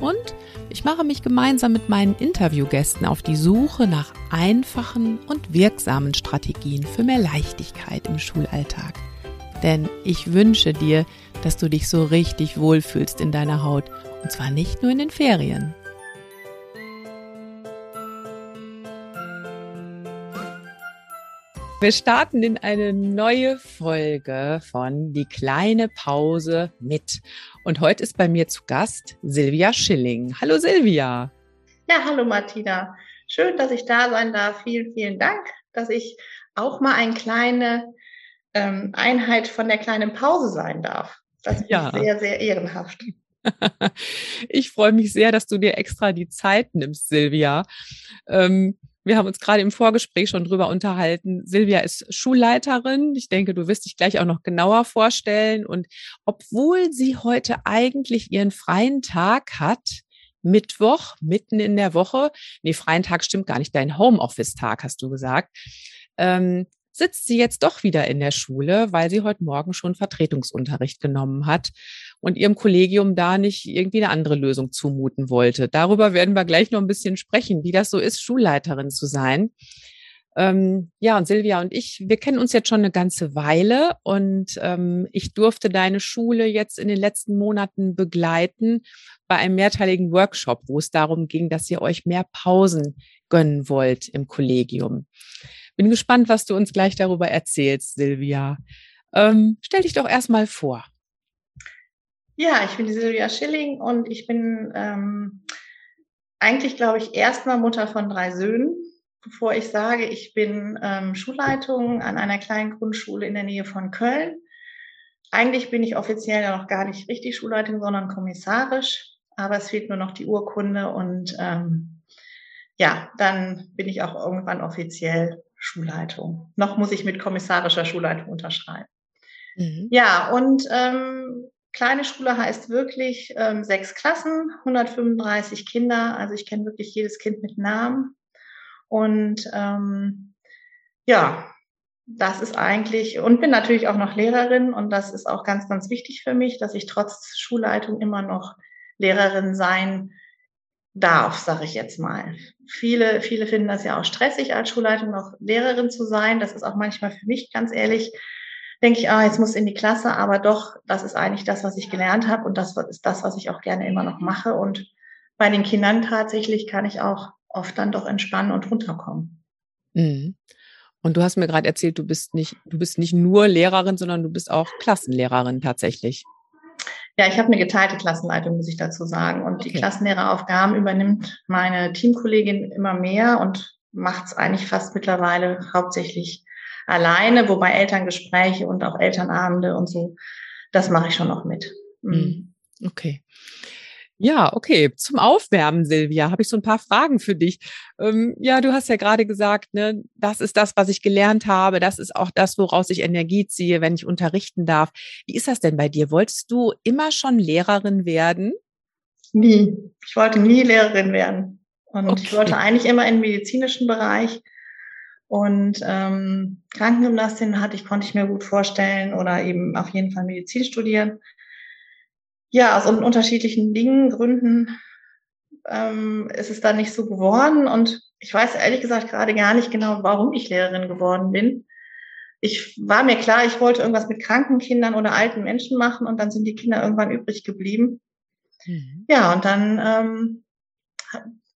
Und ich mache mich gemeinsam mit meinen Interviewgästen auf die Suche nach einfachen und wirksamen Strategien für mehr Leichtigkeit im Schulalltag. Denn ich wünsche dir, dass du dich so richtig wohlfühlst in deiner Haut. Und zwar nicht nur in den Ferien. Wir starten in eine neue Folge von Die kleine Pause mit. Und heute ist bei mir zu Gast Silvia Schilling. Hallo Silvia. Ja, hallo Martina. Schön, dass ich da sein darf. Vielen, vielen Dank, dass ich auch mal eine kleine ähm, Einheit von der kleinen Pause sein darf. Das ist ja. sehr, sehr ehrenhaft. Ich freue mich sehr, dass du dir extra die Zeit nimmst, Silvia. Ähm, wir haben uns gerade im Vorgespräch schon drüber unterhalten. Silvia ist Schulleiterin. Ich denke, du wirst dich gleich auch noch genauer vorstellen. Und obwohl sie heute eigentlich ihren freien Tag hat, Mittwoch, mitten in der Woche, nee, freien Tag stimmt gar nicht, dein Homeoffice-Tag hast du gesagt, ähm, sitzt sie jetzt doch wieder in der Schule, weil sie heute Morgen schon Vertretungsunterricht genommen hat und ihrem Kollegium da nicht irgendwie eine andere Lösung zumuten wollte. Darüber werden wir gleich noch ein bisschen sprechen, wie das so ist, Schulleiterin zu sein. Ähm, ja, und Silvia und ich, wir kennen uns jetzt schon eine ganze Weile und ähm, ich durfte deine Schule jetzt in den letzten Monaten begleiten bei einem mehrteiligen Workshop, wo es darum ging, dass ihr euch mehr Pausen gönnen wollt im Kollegium. Bin gespannt, was du uns gleich darüber erzählst, Silvia. Ähm, stell dich doch erstmal vor. Ja, ich bin die Silvia Schilling und ich bin ähm, eigentlich, glaube ich, erstmal Mutter von drei Söhnen. Bevor ich sage, ich bin ähm, Schulleitung an einer kleinen Grundschule in der Nähe von Köln. Eigentlich bin ich offiziell ja noch gar nicht richtig Schulleitung, sondern kommissarisch. Aber es fehlt nur noch die Urkunde und ähm, ja, dann bin ich auch irgendwann offiziell Schulleitung. Noch muss ich mit kommissarischer Schulleitung unterschreiben. Mhm. Ja, und ähm, kleine Schule heißt wirklich ähm, sechs Klassen, 135 Kinder. Also ich kenne wirklich jedes Kind mit Namen. Und ähm, ja, das ist eigentlich, und bin natürlich auch noch Lehrerin und das ist auch ganz, ganz wichtig für mich, dass ich trotz Schulleitung immer noch Lehrerin sein darf, sage ich jetzt mal. Viele, viele finden das ja auch stressig, als Schulleitung noch Lehrerin zu sein. Das ist auch manchmal für mich ganz ehrlich, denke ich, ah, jetzt muss in die Klasse, aber doch, das ist eigentlich das, was ich gelernt habe und das ist das, was ich auch gerne immer noch mache. Und bei den Kindern tatsächlich kann ich auch oft dann doch entspannen und runterkommen. Mhm. Und du hast mir gerade erzählt, du bist nicht, du bist nicht nur Lehrerin, sondern du bist auch Klassenlehrerin tatsächlich. Ja, ich habe eine geteilte Klassenleitung, muss ich dazu sagen. Und okay. die Klassenlehreraufgaben übernimmt meine Teamkollegin immer mehr und macht es eigentlich fast mittlerweile hauptsächlich alleine, wobei Elterngespräche und auch Elternabende und so, das mache ich schon noch mit. Mhm. Okay. Ja, okay. Zum Aufwärmen, Silvia, habe ich so ein paar Fragen für dich. Ähm, ja, du hast ja gerade gesagt, ne, das ist das, was ich gelernt habe. Das ist auch das, woraus ich Energie ziehe, wenn ich unterrichten darf. Wie ist das denn bei dir? Wolltest du immer schon Lehrerin werden? Nie. Ich wollte nie Lehrerin werden. Und okay. ich wollte eigentlich immer im medizinischen Bereich. Und ähm, Krankengymnastin hatte ich, konnte ich mir gut vorstellen oder eben auf jeden Fall Medizin studieren ja, aus unterschiedlichen Dingen, Gründen ähm, ist es dann nicht so geworden. Und ich weiß ehrlich gesagt gerade gar nicht genau, warum ich Lehrerin geworden bin. Ich war mir klar, ich wollte irgendwas mit kranken Kindern oder alten Menschen machen und dann sind die Kinder irgendwann übrig geblieben. Mhm. Ja, und dann ähm,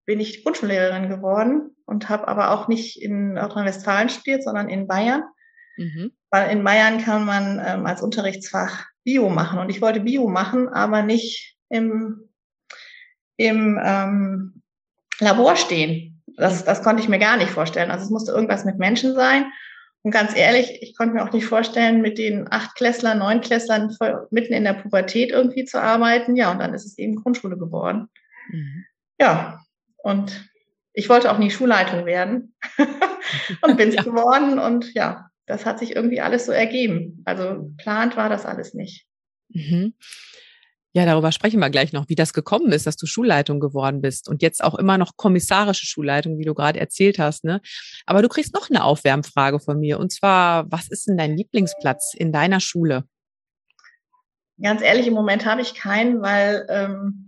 bin ich Grundschullehrerin geworden und habe aber auch nicht in Nordrhein-Westfalen studiert, sondern in Bayern. Mhm. Weil in Bayern kann man ähm, als Unterrichtsfach Bio machen. Und ich wollte Bio machen, aber nicht im, im ähm, Labor stehen. Das, das konnte ich mir gar nicht vorstellen. Also es musste irgendwas mit Menschen sein. Und ganz ehrlich, ich konnte mir auch nicht vorstellen, mit den Achtklässlern, Neunklässlern mitten in der Pubertät irgendwie zu arbeiten. Ja, und dann ist es eben Grundschule geworden. Mhm. Ja, und ich wollte auch nie Schulleitung werden. und bin es ja. geworden. Und ja, das hat sich irgendwie alles so ergeben. Also plant war das alles nicht. Mhm. Ja, darüber sprechen wir gleich noch, wie das gekommen ist, dass du Schulleitung geworden bist und jetzt auch immer noch kommissarische Schulleitung, wie du gerade erzählt hast. Ne? Aber du kriegst noch eine Aufwärmfrage von mir und zwar, was ist denn dein Lieblingsplatz in deiner Schule? Ganz ehrlich, im Moment habe ich keinen, weil ähm,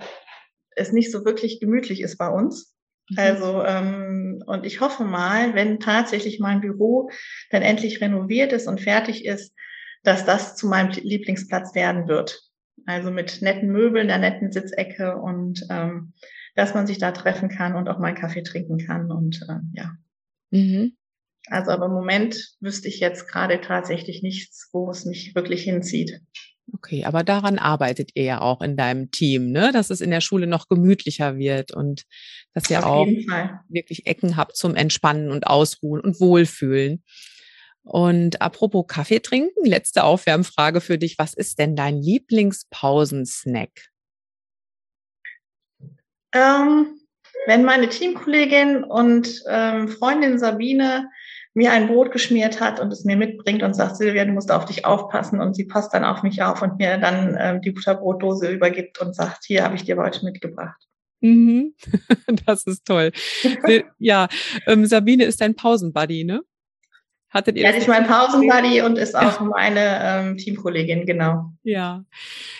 es nicht so wirklich gemütlich ist bei uns. Mhm. Also, ähm, und ich hoffe mal, wenn tatsächlich mein Büro dann endlich renoviert ist und fertig ist, dass das zu meinem Lieblingsplatz werden wird. Also mit netten Möbeln, der netten Sitzecke und ähm, dass man sich da treffen kann und auch mal einen Kaffee trinken kann und äh, ja. Mhm. Also aber im Moment wüsste ich jetzt gerade tatsächlich nichts, wo es mich wirklich hinzieht. Okay, aber daran arbeitet ihr ja auch in deinem Team, ne? dass es in der Schule noch gemütlicher wird und dass ihr Auf auch wirklich Ecken habt zum Entspannen und Ausruhen und Wohlfühlen. Und apropos Kaffee trinken, letzte Aufwärmfrage für dich. Was ist denn dein Lieblingspausensnack? Ähm, wenn meine Teamkollegin und ähm, Freundin Sabine mir ein Brot geschmiert hat und es mir mitbringt und sagt, Silvia, du musst auf dich aufpassen und sie passt dann auf mich auf und mir dann ähm, die Butterbrotdose übergibt und sagt, hier habe ich dir heute mitgebracht. Mhm. Das ist toll. ja, ähm, Sabine ist dein Pausenbuddy, ne? Hattet ihr ja, das ist mein Pausenbuddy und ist auch meine ähm, Teamkollegin, genau. Ja.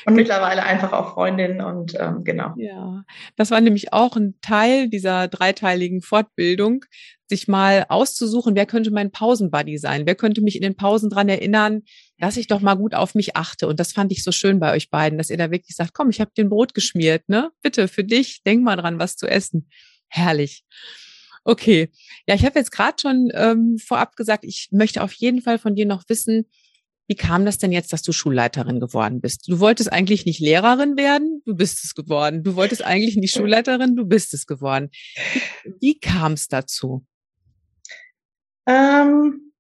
Und mittlerweile einfach auch Freundin und ähm, genau. Ja, das war nämlich auch ein Teil dieser dreiteiligen Fortbildung, sich mal auszusuchen, wer könnte mein Pausenbuddy sein? Wer könnte mich in den Pausen dran erinnern, dass ich doch mal gut auf mich achte? Und das fand ich so schön bei euch beiden, dass ihr da wirklich sagt, komm, ich habe den Brot geschmiert, ne? Bitte für dich, denk mal dran, was zu essen. Herrlich. Okay. Ja, ich habe jetzt gerade schon ähm, vorab gesagt, ich möchte auf jeden Fall von dir noch wissen, wie kam das denn jetzt, dass du Schulleiterin geworden bist? Du wolltest eigentlich nicht Lehrerin werden, du bist es geworden. Du wolltest eigentlich nicht Schulleiterin, du bist es geworden. Wie, wie kam es dazu? Ähm,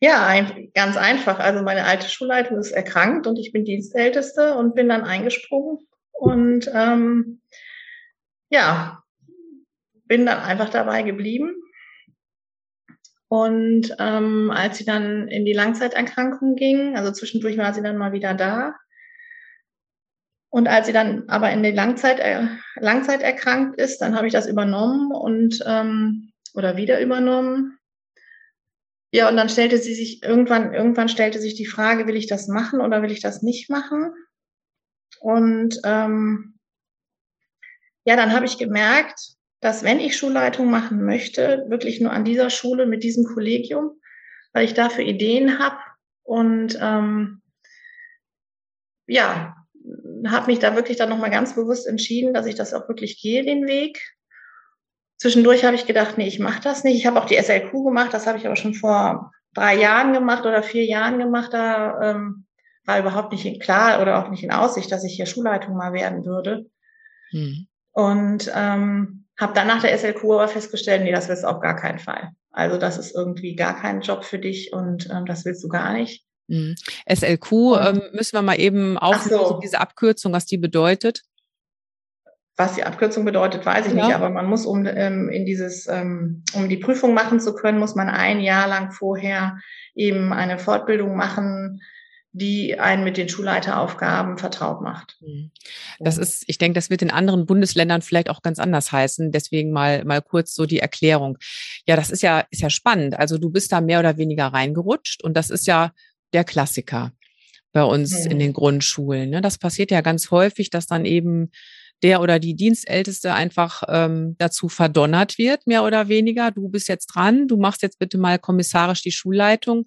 ja, ein, ganz einfach. Also meine alte Schulleitung ist erkrankt und ich bin Dienstälteste und bin dann eingesprungen. Und ähm, ja, bin dann einfach dabei geblieben. Und ähm, als sie dann in die Langzeiterkrankung ging, also zwischendurch war sie dann mal wieder da. Und als sie dann aber in die Langzeit, äh, Langzeit erkrankt ist, dann habe ich das übernommen und ähm, oder wieder übernommen. Ja, und dann stellte sie sich irgendwann, irgendwann stellte sich die Frage, will ich das machen oder will ich das nicht machen? Und ähm, ja, dann habe ich gemerkt, dass wenn ich Schulleitung machen möchte, wirklich nur an dieser Schule mit diesem Kollegium, weil ich dafür Ideen habe und ähm, ja, habe mich da wirklich dann nochmal ganz bewusst entschieden, dass ich das auch wirklich gehe, den Weg. Zwischendurch habe ich gedacht, nee, ich mache das nicht. Ich habe auch die SLQ gemacht, das habe ich aber schon vor drei Jahren gemacht oder vier Jahren gemacht. Da ähm, war überhaupt nicht klar oder auch nicht in Aussicht, dass ich hier Schulleitung mal werden würde. Hm. Und ähm, habe dann nach der SLQ aber festgestellt, nee, das willst du auf gar keinen Fall. Also das ist irgendwie gar kein Job für dich und ähm, das willst du gar nicht. Mhm. SLQ ähm, müssen wir mal eben auflösen, so. diese Abkürzung, was die bedeutet. Was die Abkürzung bedeutet, weiß ich ja. nicht, aber man muss, um ähm, in dieses, ähm, um die Prüfung machen zu können, muss man ein Jahr lang vorher eben eine Fortbildung machen, die einen mit den Schulleiteraufgaben vertraut macht. Mhm. Das ist, ich denke, das wird in anderen Bundesländern vielleicht auch ganz anders heißen. Deswegen mal, mal kurz so die Erklärung. Ja, das ist ja, ist ja spannend. Also du bist da mehr oder weniger reingerutscht und das ist ja der Klassiker bei uns mhm. in den Grundschulen. Ne? Das passiert ja ganz häufig, dass dann eben der oder die Dienstälteste einfach ähm, dazu verdonnert wird, mehr oder weniger. Du bist jetzt dran, du machst jetzt bitte mal kommissarisch die Schulleitung.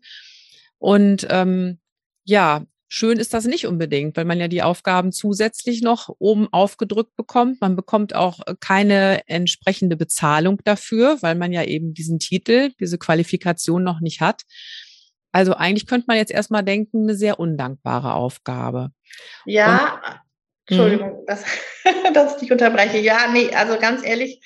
Und ähm, ja, schön ist das nicht unbedingt, weil man ja die Aufgaben zusätzlich noch oben aufgedrückt bekommt. Man bekommt auch äh, keine entsprechende Bezahlung dafür, weil man ja eben diesen Titel, diese Qualifikation noch nicht hat. Also eigentlich könnte man jetzt erstmal denken, eine sehr undankbare Aufgabe. Ja, Und, Entschuldigung, mhm. dass, dass ich dich unterbreche. Ja, nee, also ganz ehrlich,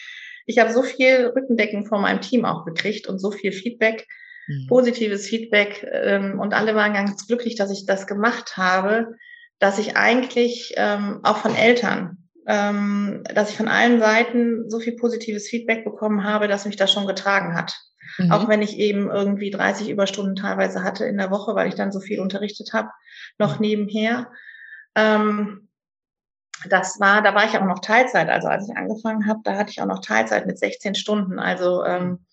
ich habe so viel Rückendecken von meinem Team auch gekriegt und so viel Feedback mhm. positives Feedback ähm, und alle waren ganz glücklich, dass ich das gemacht habe, dass ich eigentlich ähm, auch von Eltern, ähm, dass ich von allen Seiten so viel positives Feedback bekommen habe, dass mich das schon getragen hat Mhm. Auch wenn ich eben irgendwie 30 Überstunden teilweise hatte in der Woche, weil ich dann so viel unterrichtet habe, noch mhm. nebenher. Ähm, das war, da war ich auch noch Teilzeit. Also als ich angefangen habe, da hatte ich auch noch Teilzeit mit 16 Stunden. Also ähm,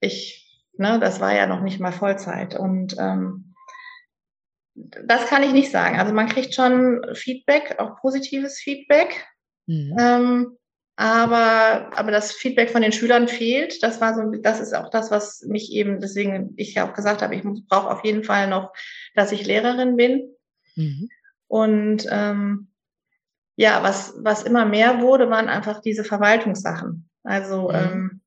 ich, ne, das war ja noch nicht mal Vollzeit. Und ähm, das kann ich nicht sagen. Also man kriegt schon Feedback, auch positives Feedback. Mhm. Ähm, aber, aber das Feedback von den Schülern fehlt. Das war so, das ist auch das, was mich eben, deswegen ich ja auch gesagt habe, ich brauche auf jeden Fall noch, dass ich Lehrerin bin. Mhm. Und ähm, ja, was, was immer mehr wurde, waren einfach diese Verwaltungssachen. Also, mhm. ähm,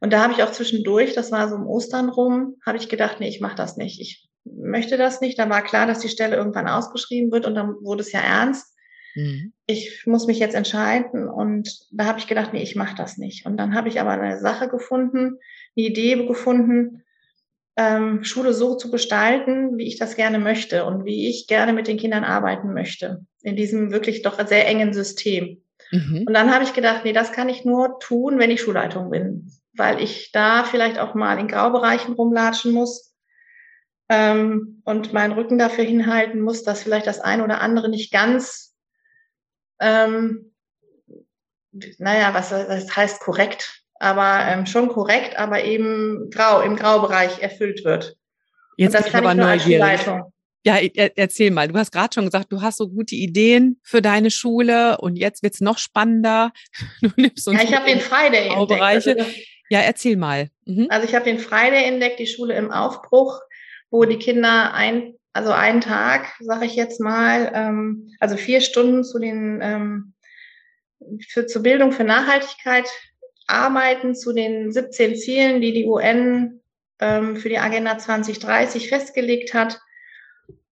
und da habe ich auch zwischendurch, das war so um Ostern rum, habe ich gedacht, nee, ich mache das nicht. Ich möchte das nicht. Da war klar, dass die Stelle irgendwann ausgeschrieben wird und dann wurde es ja ernst. Mhm. Ich muss mich jetzt entscheiden und da habe ich gedacht, nee, ich mache das nicht. Und dann habe ich aber eine Sache gefunden, eine Idee gefunden, ähm, Schule so zu gestalten, wie ich das gerne möchte und wie ich gerne mit den Kindern arbeiten möchte. In diesem wirklich doch sehr engen System. Mhm. Und dann habe ich gedacht, nee, das kann ich nur tun, wenn ich Schulleitung bin, weil ich da vielleicht auch mal in Graubereichen rumlatschen muss ähm, und meinen Rücken dafür hinhalten muss, dass vielleicht das eine oder andere nicht ganz, ähm, naja, was das heißt korrekt, aber ähm, schon korrekt, aber eben grau, im Graubereich erfüllt wird. Jetzt und das kann ich nur als. Ja, erzähl mal. Du hast gerade schon gesagt, du hast so gute Ideen für deine Schule und jetzt wird's noch spannender. Du nimmst uns ja, ich habe den Friday entdeckt. Also, ja, erzähl mal. Mhm. Also ich habe den Friday entdeckt, die Schule im Aufbruch, wo die Kinder ein, also einen Tag, sage ich jetzt mal, ähm, also vier Stunden zu den ähm, für zur Bildung für Nachhaltigkeit arbeiten zu den 17 Zielen, die die UN ähm, für die Agenda 2030 festgelegt hat.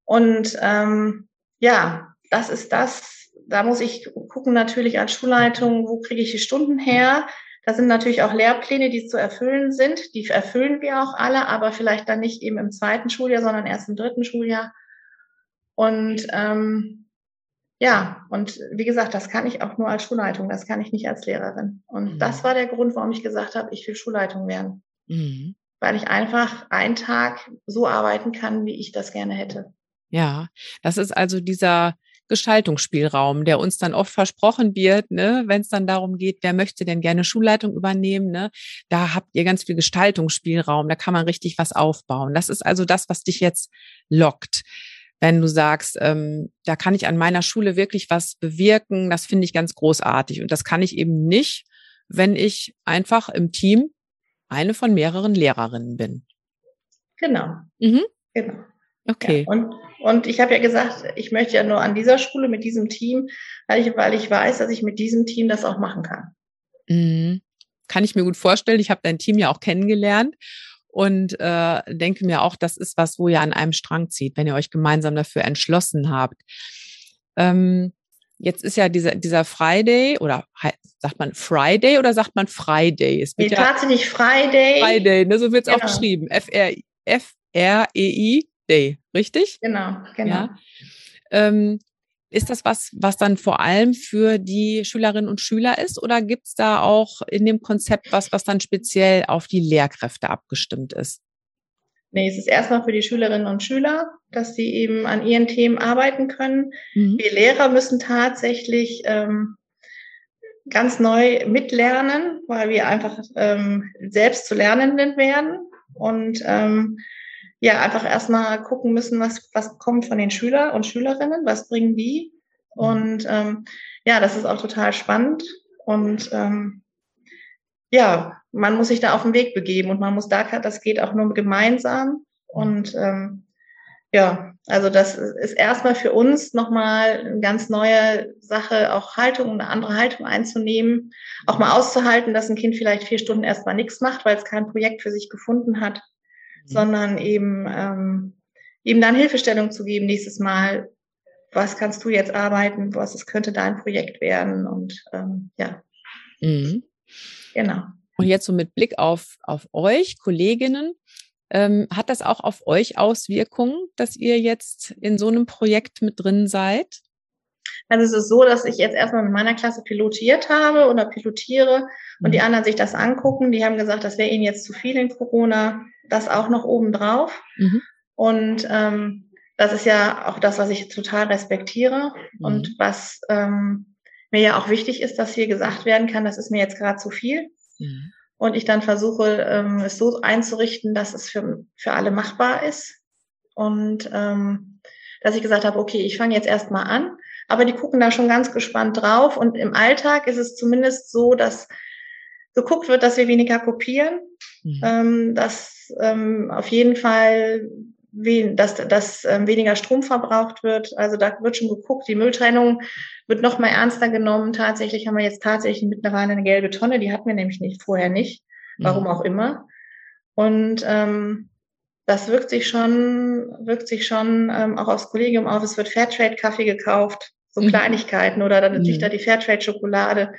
Und ähm, ja, das ist das. Da muss ich gucken natürlich als Schulleitung, wo kriege ich die Stunden her. Da sind natürlich auch Lehrpläne, die zu erfüllen sind. Die erfüllen wir auch alle, aber vielleicht dann nicht eben im zweiten Schuljahr, sondern erst im dritten Schuljahr. Und ähm, ja, und wie gesagt, das kann ich auch nur als Schulleitung, das kann ich nicht als Lehrerin. Und mhm. das war der Grund, warum ich gesagt habe, ich will Schulleitung werden. Mhm. Weil ich einfach einen Tag so arbeiten kann, wie ich das gerne hätte. Ja, das ist also dieser Gestaltungsspielraum, der uns dann oft versprochen wird, ne, wenn es dann darum geht, wer möchte denn gerne Schulleitung übernehmen, ne? Da habt ihr ganz viel Gestaltungsspielraum, da kann man richtig was aufbauen. Das ist also das, was dich jetzt lockt. Wenn du sagst, ähm, da kann ich an meiner Schule wirklich was bewirken, das finde ich ganz großartig. Und das kann ich eben nicht, wenn ich einfach im Team eine von mehreren Lehrerinnen bin. Genau. Mhm. Genau. Okay. Ja, und, und ich habe ja gesagt, ich möchte ja nur an dieser Schule mit diesem Team, weil ich, weil ich weiß, dass ich mit diesem Team das auch machen kann. Mhm. Kann ich mir gut vorstellen. Ich habe dein Team ja auch kennengelernt und äh, denke mir auch, das ist was, wo ihr an einem Strang zieht, wenn ihr euch gemeinsam dafür entschlossen habt. Ähm, jetzt ist ja dieser, dieser Friday oder sagt man Friday oder sagt man Friday? Es wird nee, ja tatsächlich Friday. Friday, ne, so wird es genau. auch geschrieben. F-R-E-I. Day, richtig? Genau, genau. Ja. Ähm, ist das was, was dann vor allem für die Schülerinnen und Schüler ist oder gibt es da auch in dem Konzept was, was dann speziell auf die Lehrkräfte abgestimmt ist? Nee, es ist erstmal für die Schülerinnen und Schüler, dass sie eben an ihren Themen arbeiten können. Mhm. Wir Lehrer müssen tatsächlich ähm, ganz neu mitlernen, weil wir einfach ähm, selbst zu Lernenden werden. Und ähm, ja einfach erstmal gucken müssen, was, was kommt von den Schülern und Schülerinnen, was bringen die. Mhm. Und ähm, ja, das ist auch total spannend. Und ähm, ja, man muss sich da auf den Weg begeben und man muss da, das geht auch nur gemeinsam. Und ähm, ja, also das ist erstmal für uns nochmal eine ganz neue Sache, auch Haltung, eine andere Haltung einzunehmen, auch mal auszuhalten, dass ein Kind vielleicht vier Stunden erstmal nichts macht, weil es kein Projekt für sich gefunden hat. Mhm. sondern eben, ähm, eben dann Hilfestellung zu geben nächstes Mal. Was kannst du jetzt arbeiten? Was es könnte dein Projekt werden? Und ähm, ja. Mhm. Genau. Und jetzt so mit Blick auf, auf euch, Kolleginnen, ähm, hat das auch auf euch Auswirkungen, dass ihr jetzt in so einem Projekt mit drin seid? Also es ist so, dass ich jetzt erstmal mit meiner Klasse pilotiert habe oder pilotiere und die mhm. anderen sich das angucken. Die haben gesagt, das wäre ihnen jetzt zu viel in Corona, das auch noch obendrauf. Mhm. Und ähm, das ist ja auch das, was ich total respektiere mhm. und was ähm, mir ja auch wichtig ist, dass hier gesagt werden kann, das ist mir jetzt gerade zu viel. Mhm. Und ich dann versuche, ähm, es so einzurichten, dass es für, für alle machbar ist. Und ähm, dass ich gesagt habe, okay, ich fange jetzt erstmal an, aber die gucken da schon ganz gespannt drauf. Und im Alltag ist es zumindest so, dass geguckt wird, dass wir weniger kopieren, mhm. ähm, dass ähm, auf jeden Fall wen, dass, dass ähm, weniger Strom verbraucht wird. Also da wird schon geguckt, die Mülltrennung wird noch mal ernster genommen. Tatsächlich haben wir jetzt tatsächlich mittlerweile eine gelbe Tonne, die hatten wir nämlich nicht vorher nicht, warum mhm. auch immer. Und ähm, das wirkt sich schon, wirkt sich schon ähm, auch aufs Kollegium auf. Es wird Fairtrade-Kaffee gekauft, so mhm. Kleinigkeiten oder dann natürlich mhm. da die Fairtrade-Schokolade.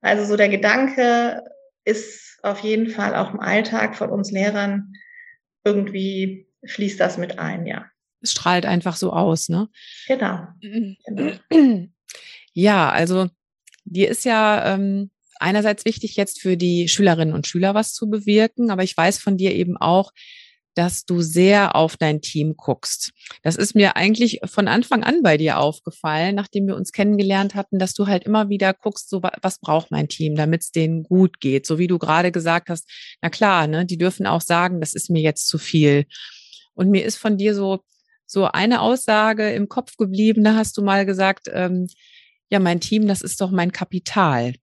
Also so der Gedanke ist auf jeden Fall auch im Alltag von uns Lehrern irgendwie fließt das mit ein, ja. Es strahlt einfach so aus, ne? Genau. genau. Ja, also dir ist ja ähm, einerseits wichtig, jetzt für die Schülerinnen und Schüler was zu bewirken, aber ich weiß von dir eben auch, dass du sehr auf dein Team guckst. Das ist mir eigentlich von Anfang an bei dir aufgefallen, nachdem wir uns kennengelernt hatten, dass du halt immer wieder guckst, so was braucht mein Team, damit es denen gut geht. So wie du gerade gesagt hast, na klar, ne, die dürfen auch sagen, das ist mir jetzt zu viel. Und mir ist von dir so so eine Aussage im Kopf geblieben. Da hast du mal gesagt, ähm, ja, mein Team, das ist doch mein Kapital.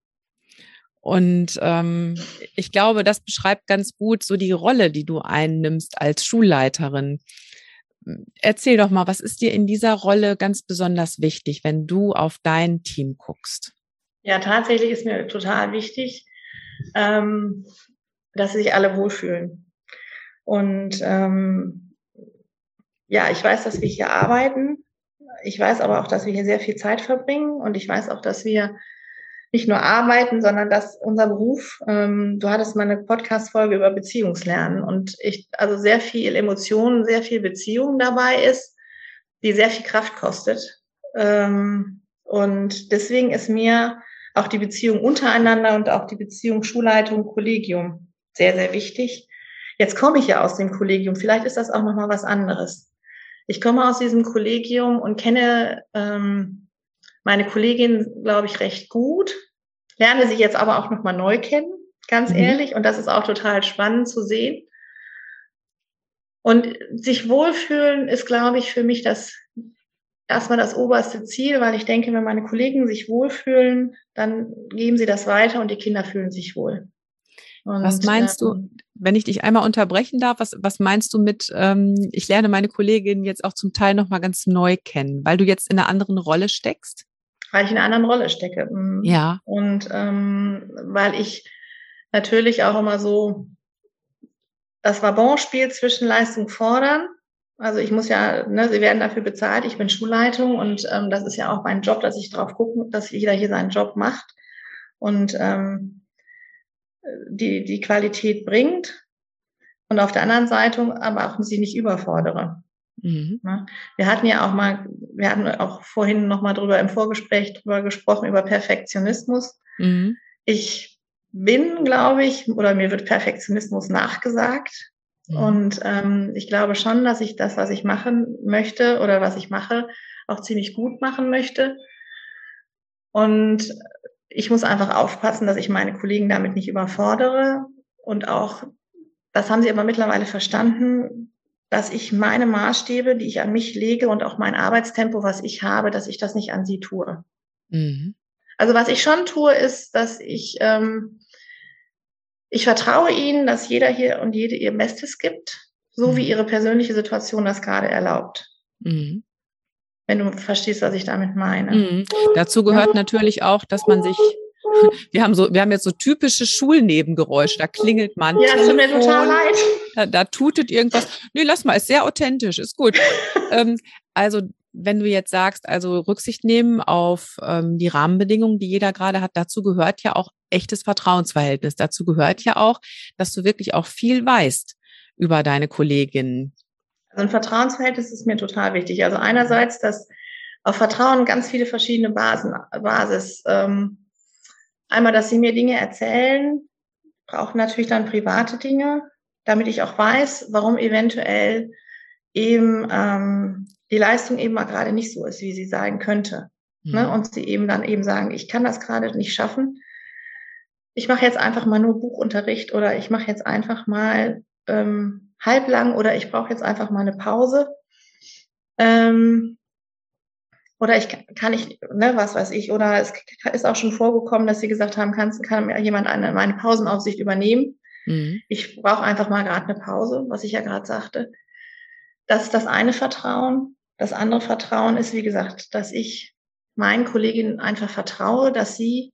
Und ähm, ich glaube, das beschreibt ganz gut so die Rolle, die du einnimmst als Schulleiterin. Erzähl doch mal, was ist dir in dieser Rolle ganz besonders wichtig, wenn du auf dein Team guckst? Ja, tatsächlich ist mir total wichtig, ähm, dass sich alle wohlfühlen. Und ähm, ja, ich weiß, dass wir hier arbeiten. Ich weiß aber auch, dass wir hier sehr viel Zeit verbringen. Und ich weiß auch, dass wir nicht nur arbeiten, sondern dass unser Beruf, ähm, du hattest mal eine Podcast-Folge über Beziehungslernen und ich, also sehr viel Emotionen, sehr viel Beziehung dabei ist, die sehr viel Kraft kostet. Ähm, und deswegen ist mir auch die Beziehung untereinander und auch die Beziehung Schulleitung, Kollegium sehr, sehr wichtig. Jetzt komme ich ja aus dem Kollegium. Vielleicht ist das auch nochmal was anderes. Ich komme aus diesem Kollegium und kenne ähm, meine Kollegin, glaube ich, recht gut, lerne sie jetzt aber auch nochmal neu kennen, ganz mhm. ehrlich. Und das ist auch total spannend zu sehen. Und sich wohlfühlen ist, glaube ich, für mich das erstmal das oberste Ziel, weil ich denke, wenn meine Kollegen sich wohlfühlen, dann geben sie das weiter und die Kinder fühlen sich wohl. Und, was meinst du, ähm, wenn ich dich einmal unterbrechen darf, was, was meinst du mit, ähm, ich lerne meine Kollegin jetzt auch zum Teil nochmal ganz neu kennen, weil du jetzt in einer anderen Rolle steckst? Weil ich in einer anderen Rolle stecke. Mhm. Ja. Und ähm, weil ich natürlich auch immer so das Wabon-Spiel zwischen Leistung fordern. Also ich muss ja, ne, sie werden dafür bezahlt, ich bin Schulleitung und ähm, das ist ja auch mein Job, dass ich drauf gucke, dass jeder hier seinen Job macht und ähm, die, die Qualität bringt. Und auf der anderen Seite aber auch sie nicht überfordere. Mhm. Ne? Wir hatten ja auch mal, wir hatten auch vorhin noch mal drüber im Vorgespräch drüber gesprochen, über Perfektionismus. Mhm. Ich bin, glaube ich, oder mir wird Perfektionismus nachgesagt. Mhm. Und ähm, ich glaube schon, dass ich das, was ich machen möchte oder was ich mache, auch ziemlich gut machen möchte. Und ich muss einfach aufpassen, dass ich meine Kollegen damit nicht überfordere. Und auch, das haben sie aber mittlerweile verstanden, dass ich meine Maßstäbe, die ich an mich lege und auch mein Arbeitstempo, was ich habe, dass ich das nicht an sie tue. Mhm. Also was ich schon tue, ist, dass ich, ähm, ich vertraue ihnen, dass jeder hier und jede ihr Bestes gibt, so mhm. wie ihre persönliche Situation das gerade erlaubt. Mhm. Wenn du verstehst, was ich damit meine. Mhm. Dazu gehört natürlich auch, dass man sich wir haben so, wir haben jetzt so typische Schulnebengeräusche. Da klingelt man. Ja, es tut mir total leid. Da, da tutet irgendwas. Nee, lass mal, ist sehr authentisch, ist gut. ähm, also, wenn du jetzt sagst, also Rücksicht nehmen auf ähm, die Rahmenbedingungen, die jeder gerade hat, dazu gehört ja auch echtes Vertrauensverhältnis. Dazu gehört ja auch, dass du wirklich auch viel weißt über deine Kolleginnen. Also ein Vertrauensverhältnis ist mir total wichtig. Also einerseits, dass auf Vertrauen ganz viele verschiedene Basen, Basis. Ähm, einmal, dass sie mir Dinge erzählen, brauchen natürlich dann private Dinge, damit ich auch weiß, warum eventuell eben ähm, die Leistung eben mal gerade nicht so ist, wie sie sein könnte. Ne? Mhm. Ne? Und sie eben dann eben sagen, ich kann das gerade nicht schaffen. Ich mache jetzt einfach mal nur Buchunterricht oder ich mache jetzt einfach mal ähm, halblang oder ich brauche jetzt einfach mal eine Pause. Ähm, oder ich kann ich, ne, was weiß ich, oder es ist auch schon vorgekommen, dass sie gesagt haben, kann, kann jemand eine, meine Pausenaufsicht übernehmen? Mhm. Ich brauche einfach mal gerade eine Pause, was ich ja gerade sagte. Das ist das eine Vertrauen. Das andere Vertrauen ist, wie gesagt, dass ich meinen Kolleginnen einfach vertraue, dass sie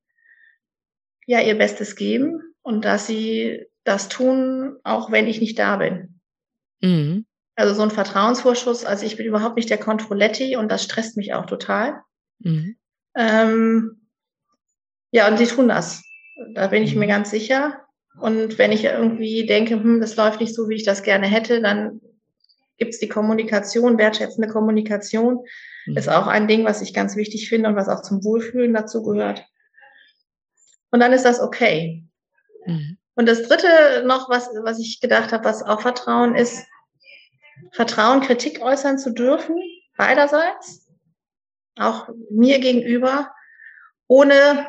ja ihr Bestes geben und dass sie das tun, auch wenn ich nicht da bin. Mhm. Also so ein Vertrauensvorschuss, also ich bin überhaupt nicht der Kontrolletti und das stresst mich auch total. Mhm. Ähm, ja, und sie tun das. Da bin ich mhm. mir ganz sicher. Und wenn ich irgendwie denke, hm, das läuft nicht so, wie ich das gerne hätte, dann gibt es die Kommunikation, wertschätzende Kommunikation. Mhm. Ist auch ein Ding, was ich ganz wichtig finde und was auch zum Wohlfühlen dazu gehört. Und dann ist das okay. Mhm. Und das dritte noch, was, was ich gedacht habe, was auch Vertrauen ist, Vertrauen, Kritik äußern zu dürfen, beiderseits, auch mir gegenüber, ohne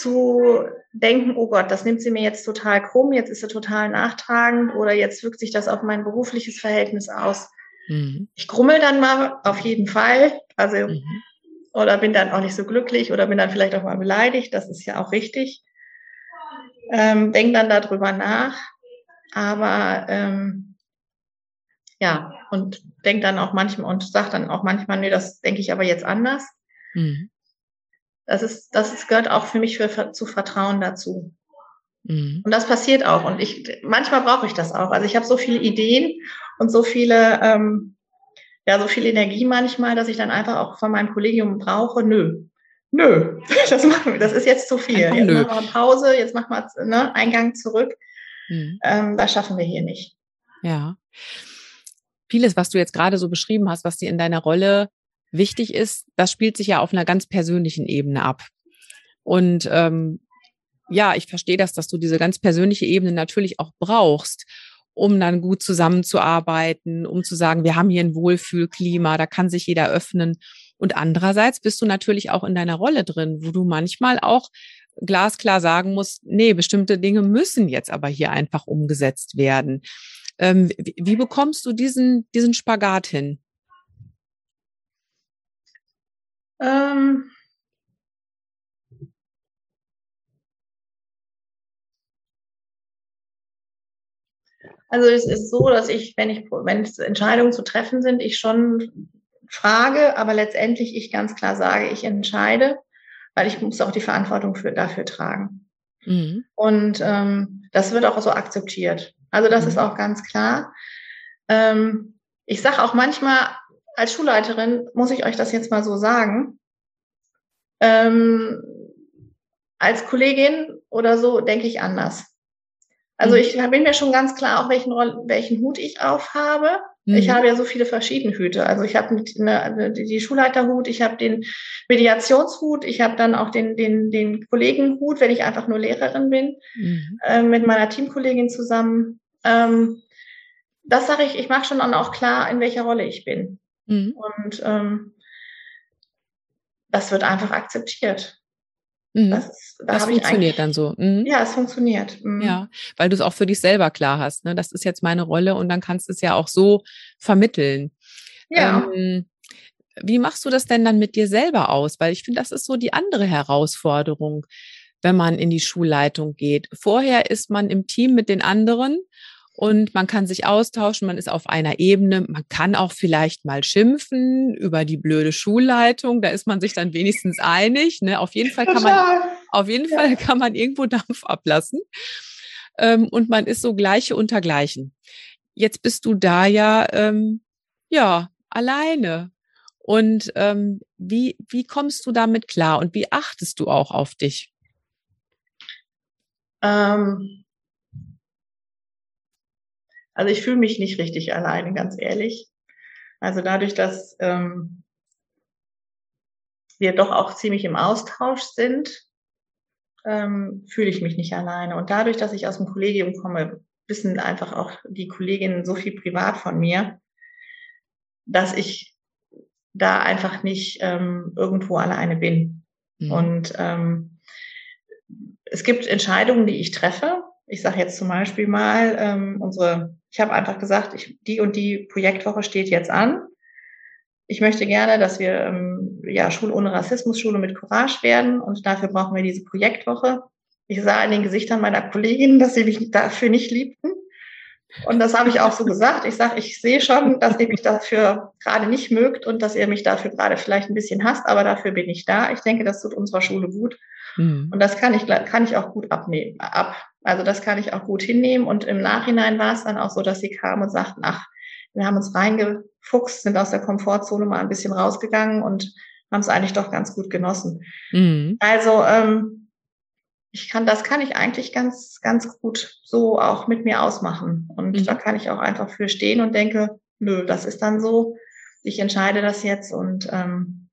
zu denken, oh Gott, das nimmt sie mir jetzt total krumm, jetzt ist sie total nachtragend oder jetzt wirkt sich das auf mein berufliches Verhältnis aus. Mhm. Ich grummel dann mal auf jeden Fall, also mhm. oder bin dann auch nicht so glücklich oder bin dann vielleicht auch mal beleidigt, das ist ja auch richtig. Ähm, denk dann darüber nach, aber ähm, ja, und denkt dann auch manchmal und sagt dann auch manchmal, nee, das denke ich aber jetzt anders. Mhm. Das ist, das ist, gehört auch für mich für, zu Vertrauen dazu. Mhm. Und das passiert auch. Und ich, manchmal brauche ich das auch. Also ich habe so viele Ideen und so viele, ähm, ja, so viel Energie manchmal, dass ich dann einfach auch von meinem Kollegium brauche. Nö. Nö, das machen wir. Das ist jetzt zu viel. Jetzt machen wir Pause, jetzt machen wir ne, Eingang zurück. Mhm. Ähm, das schaffen wir hier nicht. Ja vieles, was du jetzt gerade so beschrieben hast, was dir in deiner Rolle wichtig ist, das spielt sich ja auf einer ganz persönlichen Ebene ab. Und ähm, ja, ich verstehe das, dass du diese ganz persönliche Ebene natürlich auch brauchst, um dann gut zusammenzuarbeiten, um zu sagen, wir haben hier ein Wohlfühlklima, da kann sich jeder öffnen. Und andererseits bist du natürlich auch in deiner Rolle drin, wo du manchmal auch glasklar sagen musst, nee, bestimmte Dinge müssen jetzt aber hier einfach umgesetzt werden. Ähm, wie, wie bekommst du diesen, diesen Spagat hin? Ähm, Also es ist so, dass ich, wenn ich, wenn Entscheidungen zu treffen sind, ich schon frage, aber letztendlich ich ganz klar sage, ich entscheide, weil ich muss auch die Verantwortung für, dafür tragen. Mhm. Und ähm, das wird auch so akzeptiert. Also das mhm. ist auch ganz klar. Ähm, ich sage auch manchmal, als Schulleiterin muss ich euch das jetzt mal so sagen. Ähm, als Kollegin oder so denke ich anders. Also mhm. ich bin mir schon ganz klar, auch welchen, welchen Hut ich aufhabe. Mhm. Ich habe ja so viele verschiedene Hüte. Also ich habe eine, die Schulleiterhut, ich habe den Mediationshut, ich habe dann auch den, den, den Kollegenhut, wenn ich einfach nur Lehrerin bin, mhm. äh, mit meiner Teamkollegin zusammen. Ähm, das sage ich, ich mache schon dann auch klar, in welcher Rolle ich bin. Mhm. Und ähm, das wird einfach akzeptiert. Mhm. Das, da das funktioniert dann so. Mhm. Ja, es funktioniert. Mhm. Ja, weil du es auch für dich selber klar hast. Ne? Das ist jetzt meine Rolle und dann kannst du es ja auch so vermitteln. Ja. Ähm, wie machst du das denn dann mit dir selber aus? Weil ich finde, das ist so die andere Herausforderung, wenn man in die Schulleitung geht. Vorher ist man im Team mit den anderen und man kann sich austauschen, man ist auf einer Ebene, man kann auch vielleicht mal schimpfen über die blöde Schulleitung, da ist man sich dann wenigstens einig. Ne? Auf jeden Fall kann man, auf jeden ja. Fall kann man irgendwo Dampf ablassen. Ähm, und man ist so gleiche unter gleichen. Jetzt bist du da ja, ähm, ja, alleine. Und ähm, wie, wie kommst du damit klar und wie achtest du auch auf dich? Ähm, also ich fühle mich nicht richtig alleine, ganz ehrlich. Also dadurch, dass ähm, wir doch auch ziemlich im Austausch sind, ähm, fühle ich mich nicht alleine. Und dadurch, dass ich aus dem Kollegium komme, wissen einfach auch die Kolleginnen so viel privat von mir, dass ich da einfach nicht ähm, irgendwo alleine bin. Mhm. Und ähm, es gibt Entscheidungen, die ich treffe. Ich sage jetzt zum Beispiel mal, ähm, unsere, ich habe einfach gesagt, ich, die und die Projektwoche steht jetzt an. Ich möchte gerne, dass wir ähm, ja Schule ohne Rassismus, Schule mit Courage werden und dafür brauchen wir diese Projektwoche. Ich sah in den Gesichtern meiner Kolleginnen, dass sie mich dafür nicht liebten. Und das habe ich auch so gesagt. Ich sage, ich sehe schon, dass ihr mich dafür gerade nicht mögt und dass ihr mich dafür gerade vielleicht ein bisschen hasst, aber dafür bin ich da. Ich denke, das tut unserer Schule gut. Mhm. Und das kann ich, kann ich auch gut abnehmen, ab. Also das kann ich auch gut hinnehmen. Und im Nachhinein war es dann auch so, dass sie kamen und sagten, ach, wir haben uns reingefuchst, sind aus der Komfortzone mal ein bisschen rausgegangen und haben es eigentlich doch ganz gut genossen. Mhm. Also ähm, ich kann, das kann ich eigentlich ganz, ganz gut so auch mit mir ausmachen. Und mhm. da kann ich auch einfach für stehen und denke, nö, das ist dann so. Ich entscheide das jetzt und ähm,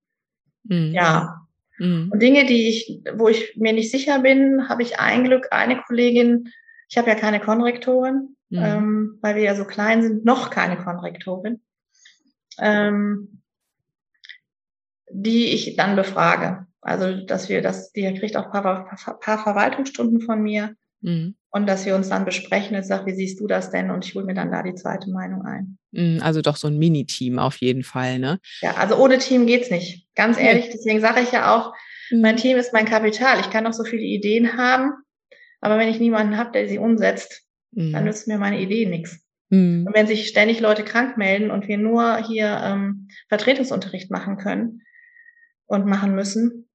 mhm. ja. Mhm. Und Dinge, die ich, wo ich mir nicht sicher bin, habe ich ein Glück, eine Kollegin, ich habe ja keine Konrektorin, mhm. ähm, weil wir ja so klein sind, noch keine Konrektorin, ähm, die ich dann befrage. Also, dass wir das, die kriegt auch paar, paar Verwaltungsstunden von mir mhm. und dass wir uns dann besprechen und sagt, wie siehst du das denn? Und ich hole mir dann da die zweite Meinung ein. Mhm, also doch so ein Mini-Team auf jeden Fall, ne? Ja, also ohne Team geht's nicht. Ganz ehrlich, deswegen sage ich ja auch, mhm. mein Team ist mein Kapital. Ich kann noch so viele Ideen haben, aber wenn ich niemanden habe, der sie umsetzt, mhm. dann nützt mir meine Idee nichts. Mhm. Und wenn sich ständig Leute krank melden und wir nur hier ähm, Vertretungsunterricht machen können und machen müssen,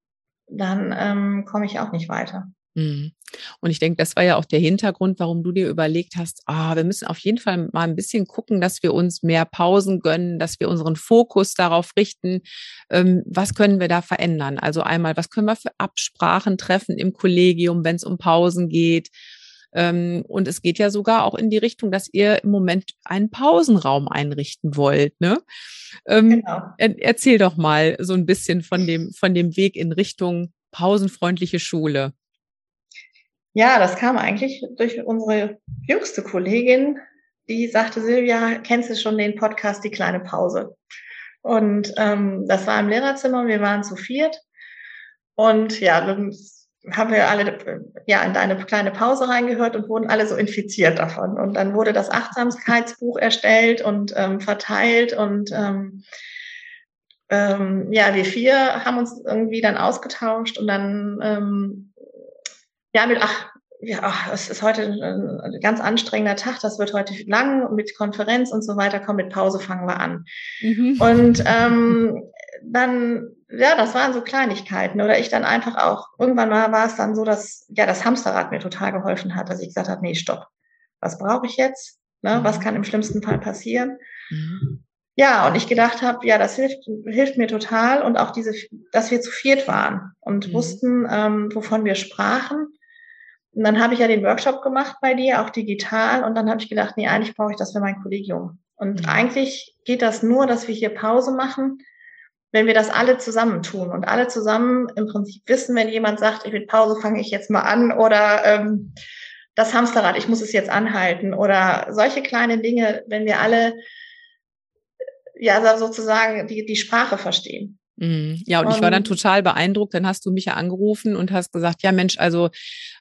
dann ähm, komme ich auch nicht weiter. Mhm. Und ich denke, das war ja auch der Hintergrund, warum du dir überlegt hast, ah, wir müssen auf jeden Fall mal ein bisschen gucken, dass wir uns mehr Pausen gönnen, dass wir unseren Fokus darauf richten, ähm, was können wir da verändern. Also einmal, was können wir für Absprachen treffen im Kollegium, wenn es um Pausen geht. Ähm, und es geht ja sogar auch in die Richtung, dass ihr im Moment einen Pausenraum einrichten wollt. Ne? Ähm, genau. erzähl doch mal so ein bisschen von dem, von dem Weg in Richtung pausenfreundliche Schule. Ja, das kam eigentlich durch unsere jüngste Kollegin, die sagte, Silvia, kennst du schon den Podcast Die kleine Pause? Und ähm, das war im Lehrerzimmer, wir waren zu viert. Und ja, haben wir alle ja in deine kleine Pause reingehört und wurden alle so infiziert davon. Und dann wurde das Achtsamkeitsbuch erstellt und ähm, verteilt und ähm, ähm, ja, wir vier haben uns irgendwie dann ausgetauscht und dann ähm, ja mit ach ja, ach, es ist heute ein ganz anstrengender Tag, das wird heute lang mit Konferenz und so weiter. Komm, mit Pause fangen wir an. Mhm. Und ähm, dann, ja, das waren so Kleinigkeiten. Oder ich dann einfach auch, irgendwann mal war es dann so, dass ja das Hamsterrad mir total geholfen hat, dass ich gesagt habe, nee, stopp, was brauche ich jetzt? Ne? Mhm. Was kann im schlimmsten Fall passieren? Mhm. Ja, und ich gedacht habe, ja, das hilft, hilft mir total. Und auch diese, dass wir zu viert waren und mhm. wussten, ähm, wovon wir sprachen. Und dann habe ich ja den Workshop gemacht bei dir, auch digital. Und dann habe ich gedacht, nee, eigentlich brauche ich das für mein Kollegium. Und mhm. eigentlich geht das nur, dass wir hier Pause machen, wenn wir das alle zusammen tun und alle zusammen im Prinzip wissen, wenn jemand sagt, ich will Pause, fange ich jetzt mal an oder ähm, das Hamsterrad, ich muss es jetzt anhalten oder solche kleine Dinge, wenn wir alle ja sozusagen die, die Sprache verstehen. Mhm. Ja, und ich war dann total beeindruckt. Dann hast du mich ja angerufen und hast gesagt, ja Mensch, also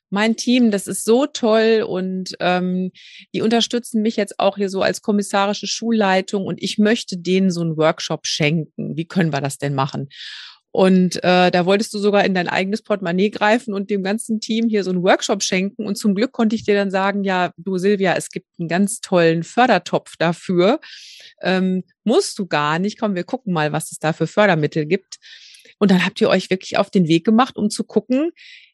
mein Team, das ist so toll und ähm, die unterstützen mich jetzt auch hier so als kommissarische Schulleitung und ich möchte denen so einen Workshop schenken. Wie können wir das denn machen? Und äh, da wolltest du sogar in dein eigenes Portemonnaie greifen und dem ganzen Team hier so einen Workshop schenken. Und zum Glück konnte ich dir dann sagen, ja, du Silvia, es gibt einen ganz tollen Fördertopf dafür. Ähm, musst du gar nicht. Komm, wir gucken mal, was es da für Fördermittel gibt. Und dann habt ihr euch wirklich auf den Weg gemacht, um zu gucken,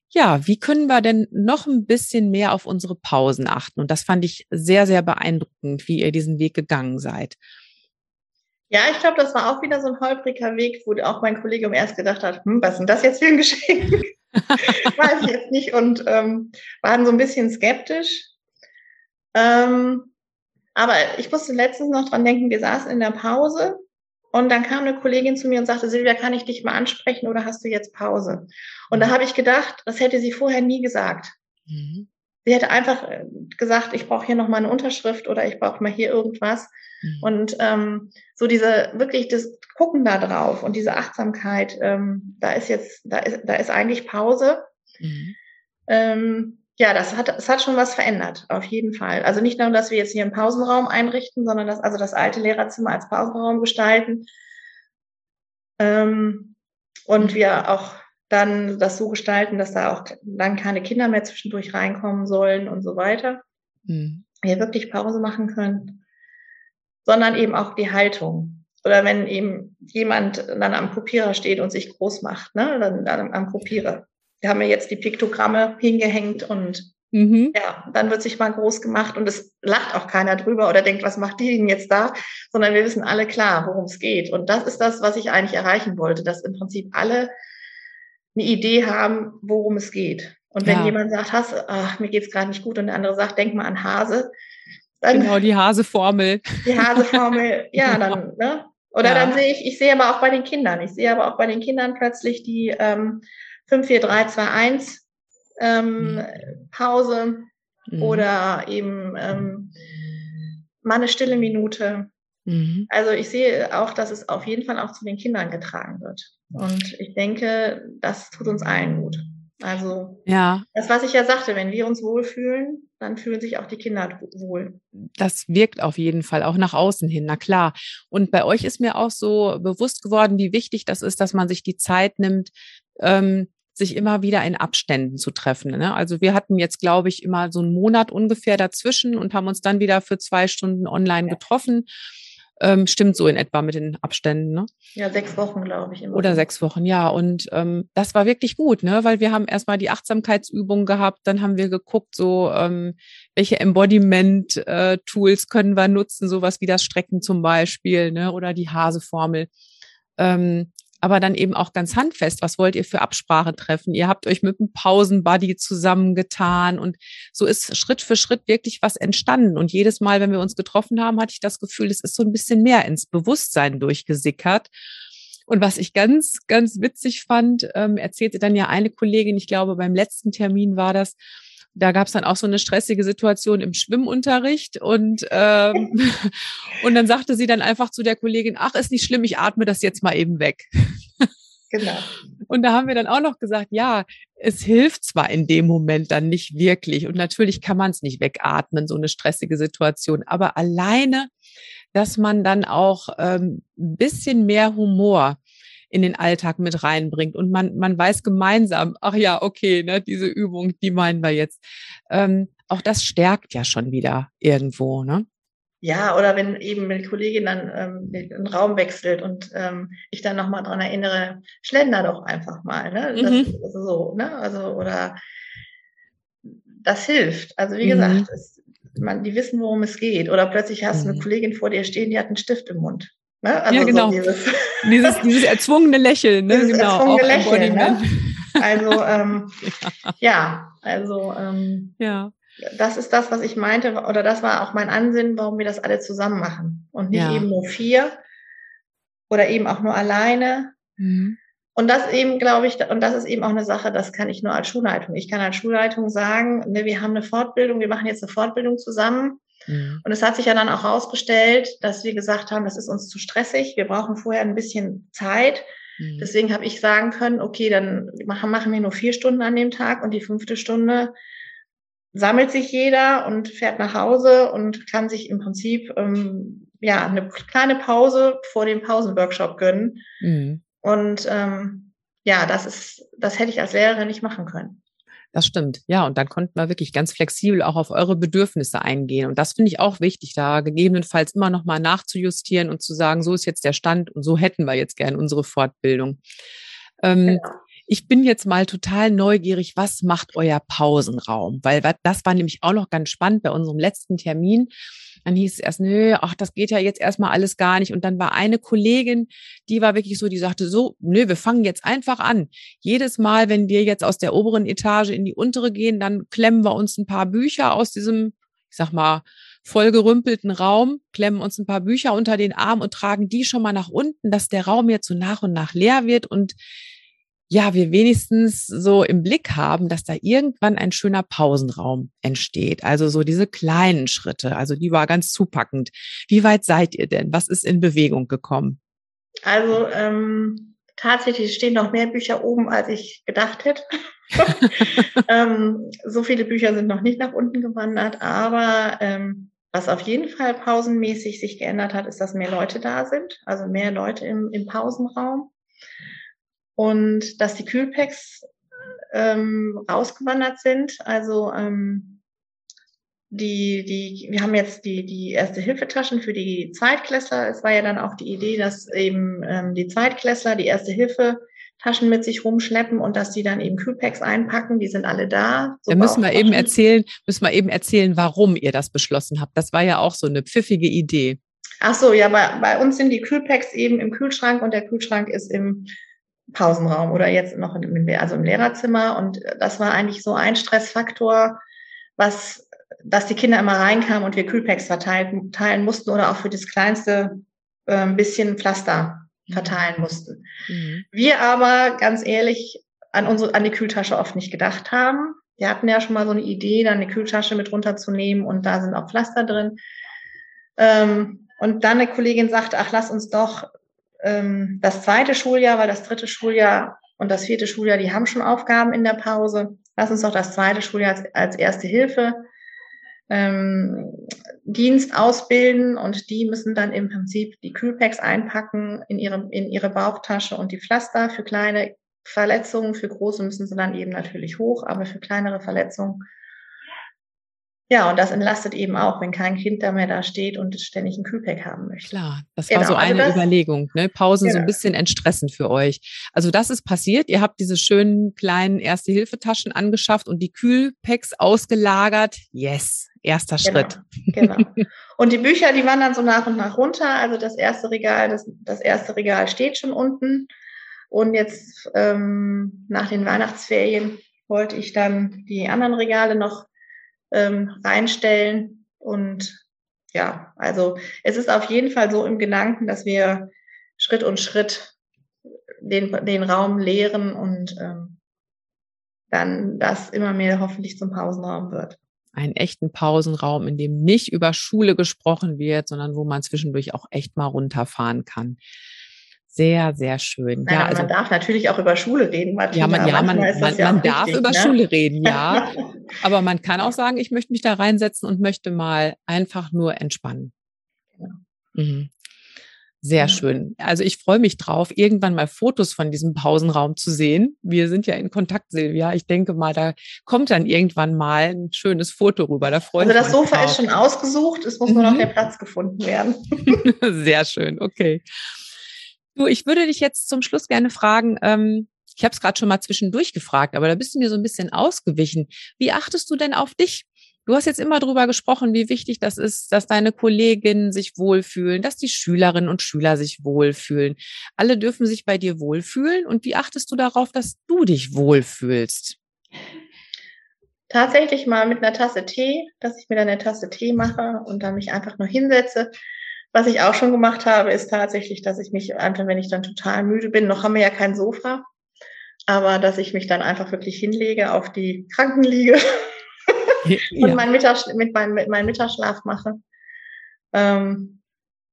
ja, wie können wir denn noch ein bisschen mehr auf unsere Pausen achten? Und das fand ich sehr, sehr beeindruckend, wie ihr diesen Weg gegangen seid. Ja, ich glaube, das war auch wieder so ein holpriger Weg, wo auch mein Kollegium erst gedacht hat, hm, was ist denn das jetzt für ein Geschenk? Weiß ich jetzt nicht und ähm, waren so ein bisschen skeptisch. Ähm, aber ich musste letztens noch dran denken, wir saßen in der Pause Und dann kam eine Kollegin zu mir und sagte, Silvia, kann ich dich mal ansprechen oder hast du jetzt Pause? Und da habe ich gedacht, das hätte sie vorher nie gesagt. Mhm. Sie hätte einfach äh, gesagt, ich brauche hier noch mal eine Unterschrift oder ich brauche mal hier irgendwas. Mhm. Und ähm, so diese wirklich das Gucken da drauf und diese Achtsamkeit, ähm, da ist jetzt, da ist, da ist eigentlich Pause. Mhm. Ähm, ja, das hat, es hat schon was verändert, auf jeden Fall. Also nicht nur, dass wir jetzt hier einen Pausenraum einrichten, sondern dass also das alte Lehrerzimmer als Pausenraum gestalten. Ähm, und mhm. wir auch dann das so gestalten, dass da auch dann keine Kinder mehr zwischendurch reinkommen sollen und so weiter. Mhm. Wir wirklich Pause machen können, sondern eben auch die Haltung. Oder wenn eben jemand dann am Kopierer steht und sich groß macht, ne, dann, dann am Kopierer. Wir haben ja jetzt die Piktogramme hingehängt und mhm. ja, dann wird sich mal groß gemacht und es lacht auch keiner drüber oder denkt, was macht die denn jetzt da? Sondern wir wissen alle klar, worum es geht. Und das ist das, was ich eigentlich erreichen wollte, dass im Prinzip alle eine Idee haben, worum es geht. Und wenn ja. jemand sagt, Hass, ach, mir geht's gerade nicht gut und der andere sagt, denk mal an Hase. Dann, genau, die Haseformel. Die Haseformel, ja, dann, ne? Oder ja. dann sehe ich, ich sehe aber auch bei den Kindern, ich sehe aber auch bei den Kindern plötzlich die ähm, 5, 4, 3, 2, 1 ähm, mhm. Pause mhm. oder eben ähm, mal eine stille Minute. Mhm. Also ich sehe auch, dass es auf jeden Fall auch zu den Kindern getragen wird. Und ich denke, das tut uns allen gut. Also ja. das, was ich ja sagte, wenn wir uns wohlfühlen, dann fühlen sich auch die Kinder wohl. Das wirkt auf jeden Fall auch nach außen hin, na klar. Und bei euch ist mir auch so bewusst geworden, wie wichtig das ist, dass man sich die Zeit nimmt, ähm, sich immer wieder in Abständen zu treffen. Ne? Also wir hatten jetzt, glaube ich, immer so einen Monat ungefähr dazwischen und haben uns dann wieder für zwei Stunden online getroffen. Ähm, stimmt so in etwa mit den Abständen, ne? Ja, sechs Wochen, glaube ich. Immer. Oder sechs Wochen, ja. Und ähm, das war wirklich gut, ne? Weil wir haben erstmal die Achtsamkeitsübung gehabt, dann haben wir geguckt, so ähm, welche Embodiment-Tools äh, können wir nutzen, sowas wie das Strecken zum Beispiel, ne? Oder die Haseformel. Ähm, aber dann eben auch ganz handfest. Was wollt ihr für Absprache treffen? Ihr habt euch mit einem Pausenbuddy zusammengetan und so ist Schritt für Schritt wirklich was entstanden. Und jedes Mal, wenn wir uns getroffen haben, hatte ich das Gefühl, es ist so ein bisschen mehr ins Bewusstsein durchgesickert. Und was ich ganz, ganz witzig fand, ähm, erzählte dann ja eine Kollegin, ich glaube, beim letzten Termin war das, da gab es dann auch so eine stressige Situation im Schwimmunterricht und ähm, und dann sagte sie dann einfach zu der Kollegin, ach, ist nicht schlimm, ich atme das jetzt mal eben weg. Genau. Und da haben wir dann auch noch gesagt, ja, es hilft zwar in dem Moment dann nicht wirklich und natürlich kann man es nicht wegatmen, so eine stressige Situation, aber alleine, dass man dann auch ähm, ein bisschen mehr Humor in den Alltag mit reinbringt. Und man, man weiß gemeinsam, ach ja, okay, ne, diese Übung, die meinen wir jetzt. Ähm, auch das stärkt ja schon wieder irgendwo, ne? Ja, oder wenn eben eine Kollegin dann ähm, den Raum wechselt und ähm, ich dann nochmal dran erinnere, schlender doch einfach mal, ne? Das, mhm. also so, ne? Also, oder das hilft. Also wie mhm. gesagt, es, man, die wissen, worum es geht. Oder plötzlich hast du eine mhm. Kollegin vor dir stehen, die hat einen Stift im Mund. Ne? Also ja, genau. So dieses, dieses, dieses, erzwungene Lächeln. Ne? Dieses genau, erzwungene Lächeln. Ne? Also, ähm, ja. ja. also, ähm, ja. das ist das, was ich meinte, oder das war auch mein Ansinnen, warum wir das alle zusammen machen und nicht ja. eben nur vier oder eben auch nur alleine. Mhm. Und das eben, glaube ich, und das ist eben auch eine Sache, das kann ich nur als Schulleitung. Ich kann als Schulleitung sagen, ne, wir haben eine Fortbildung, wir machen jetzt eine Fortbildung zusammen Mhm. Und es hat sich ja dann auch herausgestellt, dass wir gesagt haben, das ist uns zu stressig, wir brauchen vorher ein bisschen Zeit. Mhm. Deswegen habe ich sagen können, okay, dann machen, machen wir nur vier Stunden an dem Tag und die fünfte Stunde sammelt sich jeder und fährt nach Hause und kann sich im Prinzip ähm, ja eine kleine Pause vor dem Pausenworkshop gönnen. Mhm. Und ähm, ja, das ist, das hätte ich als Lehrerin nicht machen können. Das stimmt. Ja, und dann konnten wir wirklich ganz flexibel auch auf eure Bedürfnisse eingehen. Und das finde ich auch wichtig, da gegebenenfalls immer noch mal nachzujustieren und zu sagen, so ist jetzt der Stand und so hätten wir jetzt gern unsere Fortbildung. Ähm, genau. Ich bin jetzt mal total neugierig, was macht euer Pausenraum? Weil das war nämlich auch noch ganz spannend bei unserem letzten Termin. Dann hieß es erst, nö, ach, das geht ja jetzt erstmal alles gar nicht. Und dann war eine Kollegin, die war wirklich so, die sagte so, nö, wir fangen jetzt einfach an. Jedes Mal, wenn wir jetzt aus der oberen Etage in die untere gehen, dann klemmen wir uns ein paar Bücher aus diesem, ich sag mal, vollgerümpelten Raum, klemmen uns ein paar Bücher unter den Arm und tragen die schon mal nach unten, dass der Raum jetzt so nach und nach leer wird und ja, wir wenigstens so im Blick haben, dass da irgendwann ein schöner Pausenraum entsteht. Also so diese kleinen Schritte. Also die war ganz zupackend. Wie weit seid ihr denn? Was ist in Bewegung gekommen? Also ähm, tatsächlich stehen noch mehr Bücher oben, als ich gedacht hätte. ähm, so viele Bücher sind noch nicht nach unten gewandert, aber ähm, was auf jeden Fall pausenmäßig sich geändert hat, ist, dass mehr Leute da sind, also mehr Leute im, im Pausenraum und dass die Kühlpacks ähm, rausgewandert sind. Also ähm, die, die, wir haben jetzt die, die erste Hilfetaschen für die Zweitklässler. Es war ja dann auch die Idee, dass eben ähm, die Zweitklässler die erste Hilfe Taschen mit sich rumschleppen und dass die dann eben Kühlpacks einpacken. Die sind alle da. Da müssen wir eben erzählen, müssen wir eben erzählen, warum ihr das beschlossen habt. Das war ja auch so eine pfiffige Idee. Ach so, ja, bei, bei uns sind die Kühlpacks eben im Kühlschrank und der Kühlschrank ist im Pausenraum oder jetzt noch im, also im Lehrerzimmer. Und das war eigentlich so ein Stressfaktor, was, dass die Kinder immer reinkamen und wir Kühlpacks verteilen, teilen mussten oder auch für das kleinste äh, bisschen Pflaster mhm. verteilen mussten. Mhm. Wir aber ganz ehrlich an unsere, an die Kühltasche oft nicht gedacht haben. Wir hatten ja schon mal so eine Idee, dann eine Kühltasche mit runterzunehmen und da sind auch Pflaster drin. Ähm, und dann eine Kollegin sagte, ach, lass uns doch ähm, das zweite Schuljahr, weil das dritte Schuljahr und das vierte Schuljahr, die haben schon Aufgaben in der Pause. Lass uns doch das zweite Schuljahr als, als erste Hilfe ähm, Dienst ausbilden und die müssen dann im Prinzip die Kühlpacks einpacken in ihre, in ihre Bauchtasche und die Pflaster für kleine Verletzungen, für große müssen sie dann eben natürlich hoch, aber für kleinere Verletzungen ja, und das entlastet eben auch, wenn kein Kind da mehr da steht und ständig ein Kühlpack haben möchte. Klar, das war genau, so eine also Überlegung, ne? Pausen genau. so ein genau. bisschen entstressen für euch. Also das ist passiert. Ihr habt diese schönen kleinen Erste-Hilfe-Taschen angeschafft und die Kühlpacks ausgelagert. Yes, erster genau, Schritt. Genau. Und die Bücher, die wandern so nach und nach runter. Also das erste Regal, das, das erste Regal steht schon unten. Und jetzt ähm, nach den Weihnachtsferien wollte ich dann die anderen Regale noch ähm, reinstellen. Und ja, also es ist auf jeden Fall so im Gedanken, dass wir Schritt und Schritt den, den Raum leeren und ähm, dann das immer mehr hoffentlich zum Pausenraum wird. Einen echten Pausenraum, in dem nicht über Schule gesprochen wird, sondern wo man zwischendurch auch echt mal runterfahren kann. Sehr, sehr schön. Nein, ja, also, man darf natürlich auch über Schule reden. Martina. Ja, man, ja, man, man, ja man darf wichtig, über ne? Schule reden, ja. Aber man kann auch sagen, ich möchte mich da reinsetzen und möchte mal einfach nur entspannen. Ja. Mhm. Sehr ja. schön. Also ich freue mich drauf, irgendwann mal Fotos von diesem Pausenraum zu sehen. Wir sind ja in Kontakt, Silvia. Ich denke mal, da kommt dann irgendwann mal ein schönes Foto rüber. Da freue also das Sofa drauf. ist schon ausgesucht, es muss mhm. nur noch mhm. der Platz gefunden werden. Sehr schön, okay. Du, ich würde dich jetzt zum Schluss gerne fragen, ähm, ich habe es gerade schon mal zwischendurch gefragt, aber da bist du mir so ein bisschen ausgewichen. Wie achtest du denn auf dich? Du hast jetzt immer darüber gesprochen, wie wichtig das ist, dass deine Kolleginnen sich wohlfühlen, dass die Schülerinnen und Schüler sich wohlfühlen. Alle dürfen sich bei dir wohlfühlen. Und wie achtest du darauf, dass du dich wohlfühlst? Tatsächlich mal mit einer Tasse Tee, dass ich mir dann eine Tasse Tee mache und dann mich einfach nur hinsetze, was ich auch schon gemacht habe, ist tatsächlich, dass ich mich einfach, wenn ich dann total müde bin, noch haben wir ja kein Sofa, aber dass ich mich dann einfach wirklich hinlege auf die Krankenliege ja. und meinen Mittags mit, meinem, mit meinem Mittagsschlaf mache. Ähm,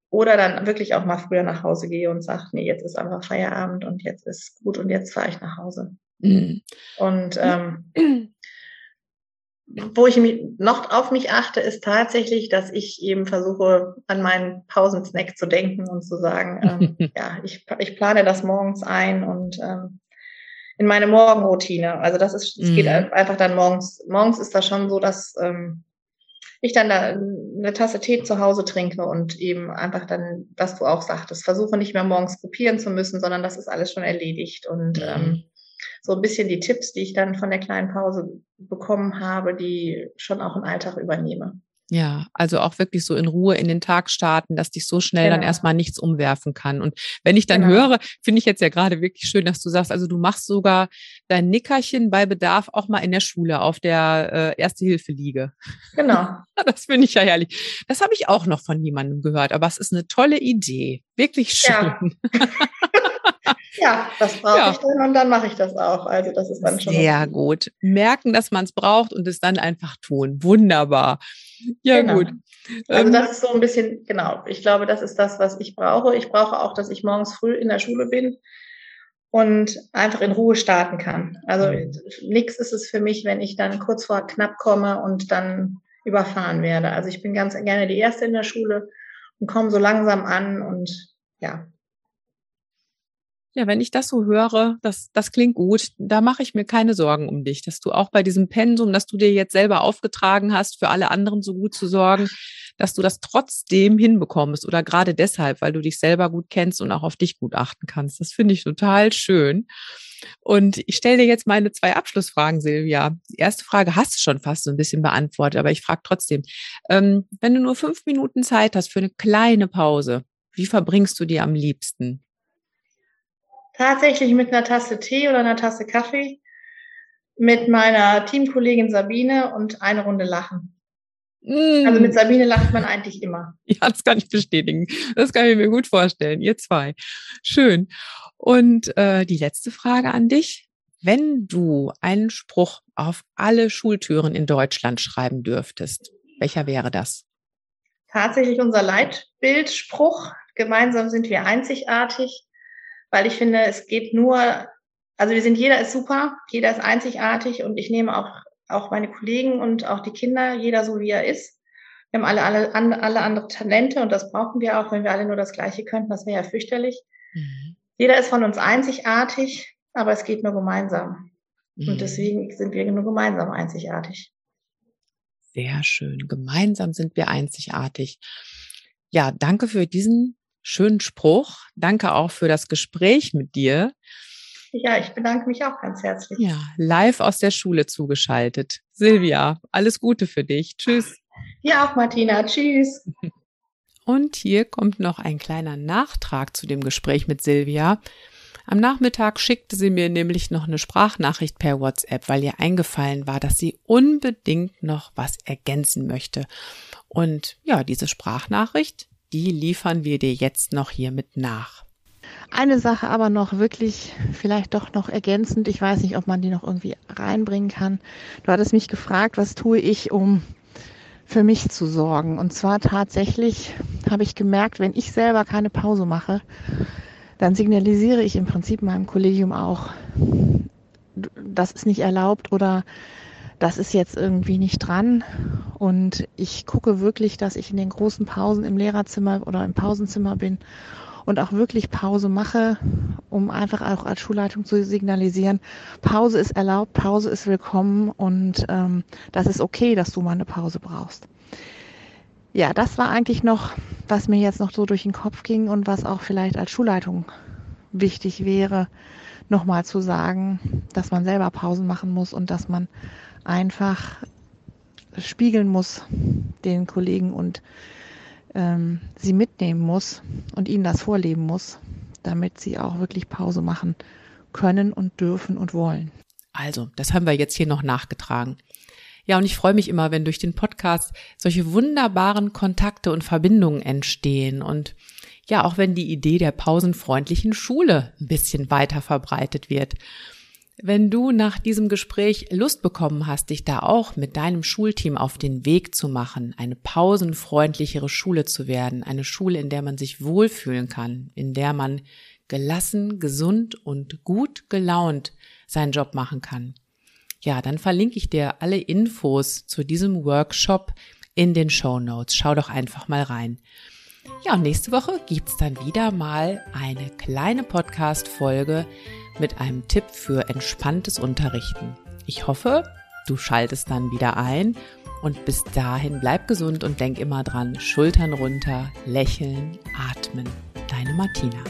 oder dann wirklich auch mal früher nach Hause gehe und sage, nee, jetzt ist einfach Feierabend und jetzt ist gut und jetzt fahre ich nach Hause. Mhm. Und ähm, wo ich noch auf mich achte, ist tatsächlich, dass ich eben versuche, an meinen Pausensnack zu denken und zu sagen, ähm, ja, ich, ich plane das morgens ein und ähm, in meine Morgenroutine. Also das ist, es geht mhm. einfach dann morgens. Morgens ist das schon so, dass ähm, ich dann da eine Tasse Tee zu Hause trinke und eben einfach dann, was du auch sagtest, versuche nicht mehr morgens kopieren zu müssen, sondern das ist alles schon erledigt und mhm. ähm, so ein bisschen die Tipps, die ich dann von der kleinen Pause bekommen habe, die schon auch im Alltag übernehme. Ja, also auch wirklich so in Ruhe in den Tag starten, dass dich so schnell genau. dann erstmal nichts umwerfen kann. Und wenn ich dann genau. höre, finde ich jetzt ja gerade wirklich schön, dass du sagst, also du machst sogar dein Nickerchen bei Bedarf auch mal in der Schule auf der äh, Erste-Hilfe-Liege. Genau. das finde ich ja herrlich. Das habe ich auch noch von jemandem gehört, aber es ist eine tolle Idee. Wirklich schön. Ja. Ja, das brauche ja. ich dann und dann mache ich das auch. Also das ist dann schon. Sehr okay. gut. Merken, dass man es braucht und es dann einfach tun. Wunderbar. Ja, genau. gut. Also ähm, das ist so ein bisschen, genau, ich glaube, das ist das, was ich brauche. Ich brauche auch, dass ich morgens früh in der Schule bin und einfach in Ruhe starten kann. Also mhm. nichts ist es für mich, wenn ich dann kurz vor knapp komme und dann überfahren werde. Also ich bin ganz gerne die Erste in der Schule und komme so langsam an und ja, ja, wenn ich das so höre, das, das klingt gut. Da mache ich mir keine Sorgen um dich, dass du auch bei diesem Pensum, das du dir jetzt selber aufgetragen hast, für alle anderen so gut zu sorgen, dass du das trotzdem hinbekommst oder gerade deshalb, weil du dich selber gut kennst und auch auf dich gut achten kannst. Das finde ich total schön. Und ich stelle dir jetzt meine zwei Abschlussfragen, Silvia. Die erste Frage hast du schon fast so ein bisschen beantwortet, aber ich frage trotzdem. Ähm, wenn du nur fünf Minuten Zeit hast für eine kleine Pause, wie verbringst du die am liebsten? Tatsächlich mit einer Tasse Tee oder einer Tasse Kaffee mit meiner Teamkollegin Sabine und eine Runde lachen. Mm. Also mit Sabine lacht man eigentlich immer. Ja, das kann ich bestätigen. Das kann ich mir gut vorstellen. Ihr zwei. Schön. Und äh, die letzte Frage an dich. Wenn du einen Spruch auf alle Schultüren in Deutschland schreiben dürftest, welcher wäre das? Tatsächlich unser Leitbildspruch. Gemeinsam sind wir einzigartig weil ich finde, es geht nur, also wir sind, jeder ist super, jeder ist einzigartig und ich nehme auch, auch meine Kollegen und auch die Kinder, jeder so wie er ist. Wir haben alle, alle, alle andere Talente und das brauchen wir auch, wenn wir alle nur das Gleiche könnten, das wäre ja fürchterlich. Mhm. Jeder ist von uns einzigartig, aber es geht nur gemeinsam. Mhm. Und deswegen sind wir nur gemeinsam einzigartig. Sehr schön. Gemeinsam sind wir einzigartig. Ja, danke für diesen schönen Spruch. Danke auch für das Gespräch mit dir. Ja, ich bedanke mich auch ganz herzlich. Ja, live aus der Schule zugeschaltet. Silvia, alles Gute für dich. Tschüss. Ja, auch Martina. Tschüss. Und hier kommt noch ein kleiner Nachtrag zu dem Gespräch mit Silvia. Am Nachmittag schickte sie mir nämlich noch eine Sprachnachricht per WhatsApp, weil ihr eingefallen war, dass sie unbedingt noch was ergänzen möchte. Und ja, diese Sprachnachricht, die liefern wir dir jetzt noch hier mit nach. Eine Sache aber noch wirklich vielleicht doch noch ergänzend. Ich weiß nicht, ob man die noch irgendwie reinbringen kann. Du hattest mich gefragt, was tue ich, um für mich zu sorgen. Und zwar tatsächlich habe ich gemerkt, wenn ich selber keine Pause mache, dann signalisiere ich im Prinzip meinem Kollegium auch, das ist nicht erlaubt oder das ist jetzt irgendwie nicht dran. Und ich gucke wirklich, dass ich in den großen Pausen im Lehrerzimmer oder im Pausenzimmer bin und auch wirklich Pause mache, um einfach auch als Schulleitung zu signalisieren, Pause ist erlaubt, Pause ist willkommen und ähm, das ist okay, dass du mal eine Pause brauchst. Ja, das war eigentlich noch, was mir jetzt noch so durch den Kopf ging und was auch vielleicht als Schulleitung wichtig wäre, nochmal zu sagen, dass man selber Pausen machen muss und dass man einfach spiegeln muss den Kollegen und ähm, sie mitnehmen muss und ihnen das vorleben muss, damit sie auch wirklich Pause machen können und dürfen und wollen. Also, das haben wir jetzt hier noch nachgetragen. Ja, und ich freue mich immer, wenn durch den Podcast solche wunderbaren Kontakte und Verbindungen entstehen und ja, auch wenn die Idee der pausenfreundlichen Schule ein bisschen weiter verbreitet wird. Wenn du nach diesem Gespräch Lust bekommen hast, dich da auch mit deinem Schulteam auf den Weg zu machen, eine pausenfreundlichere Schule zu werden, eine Schule, in der man sich wohlfühlen kann, in der man gelassen, gesund und gut gelaunt seinen Job machen kann. Ja, dann verlinke ich dir alle Infos zu diesem Workshop in den Show Notes. Schau doch einfach mal rein. Ja, und nächste Woche gibt's dann wieder mal eine kleine Podcast-Folge mit einem Tipp für entspanntes Unterrichten. Ich hoffe, du schaltest dann wieder ein und bis dahin bleib gesund und denk immer dran, Schultern runter, lächeln, atmen. Deine Martina.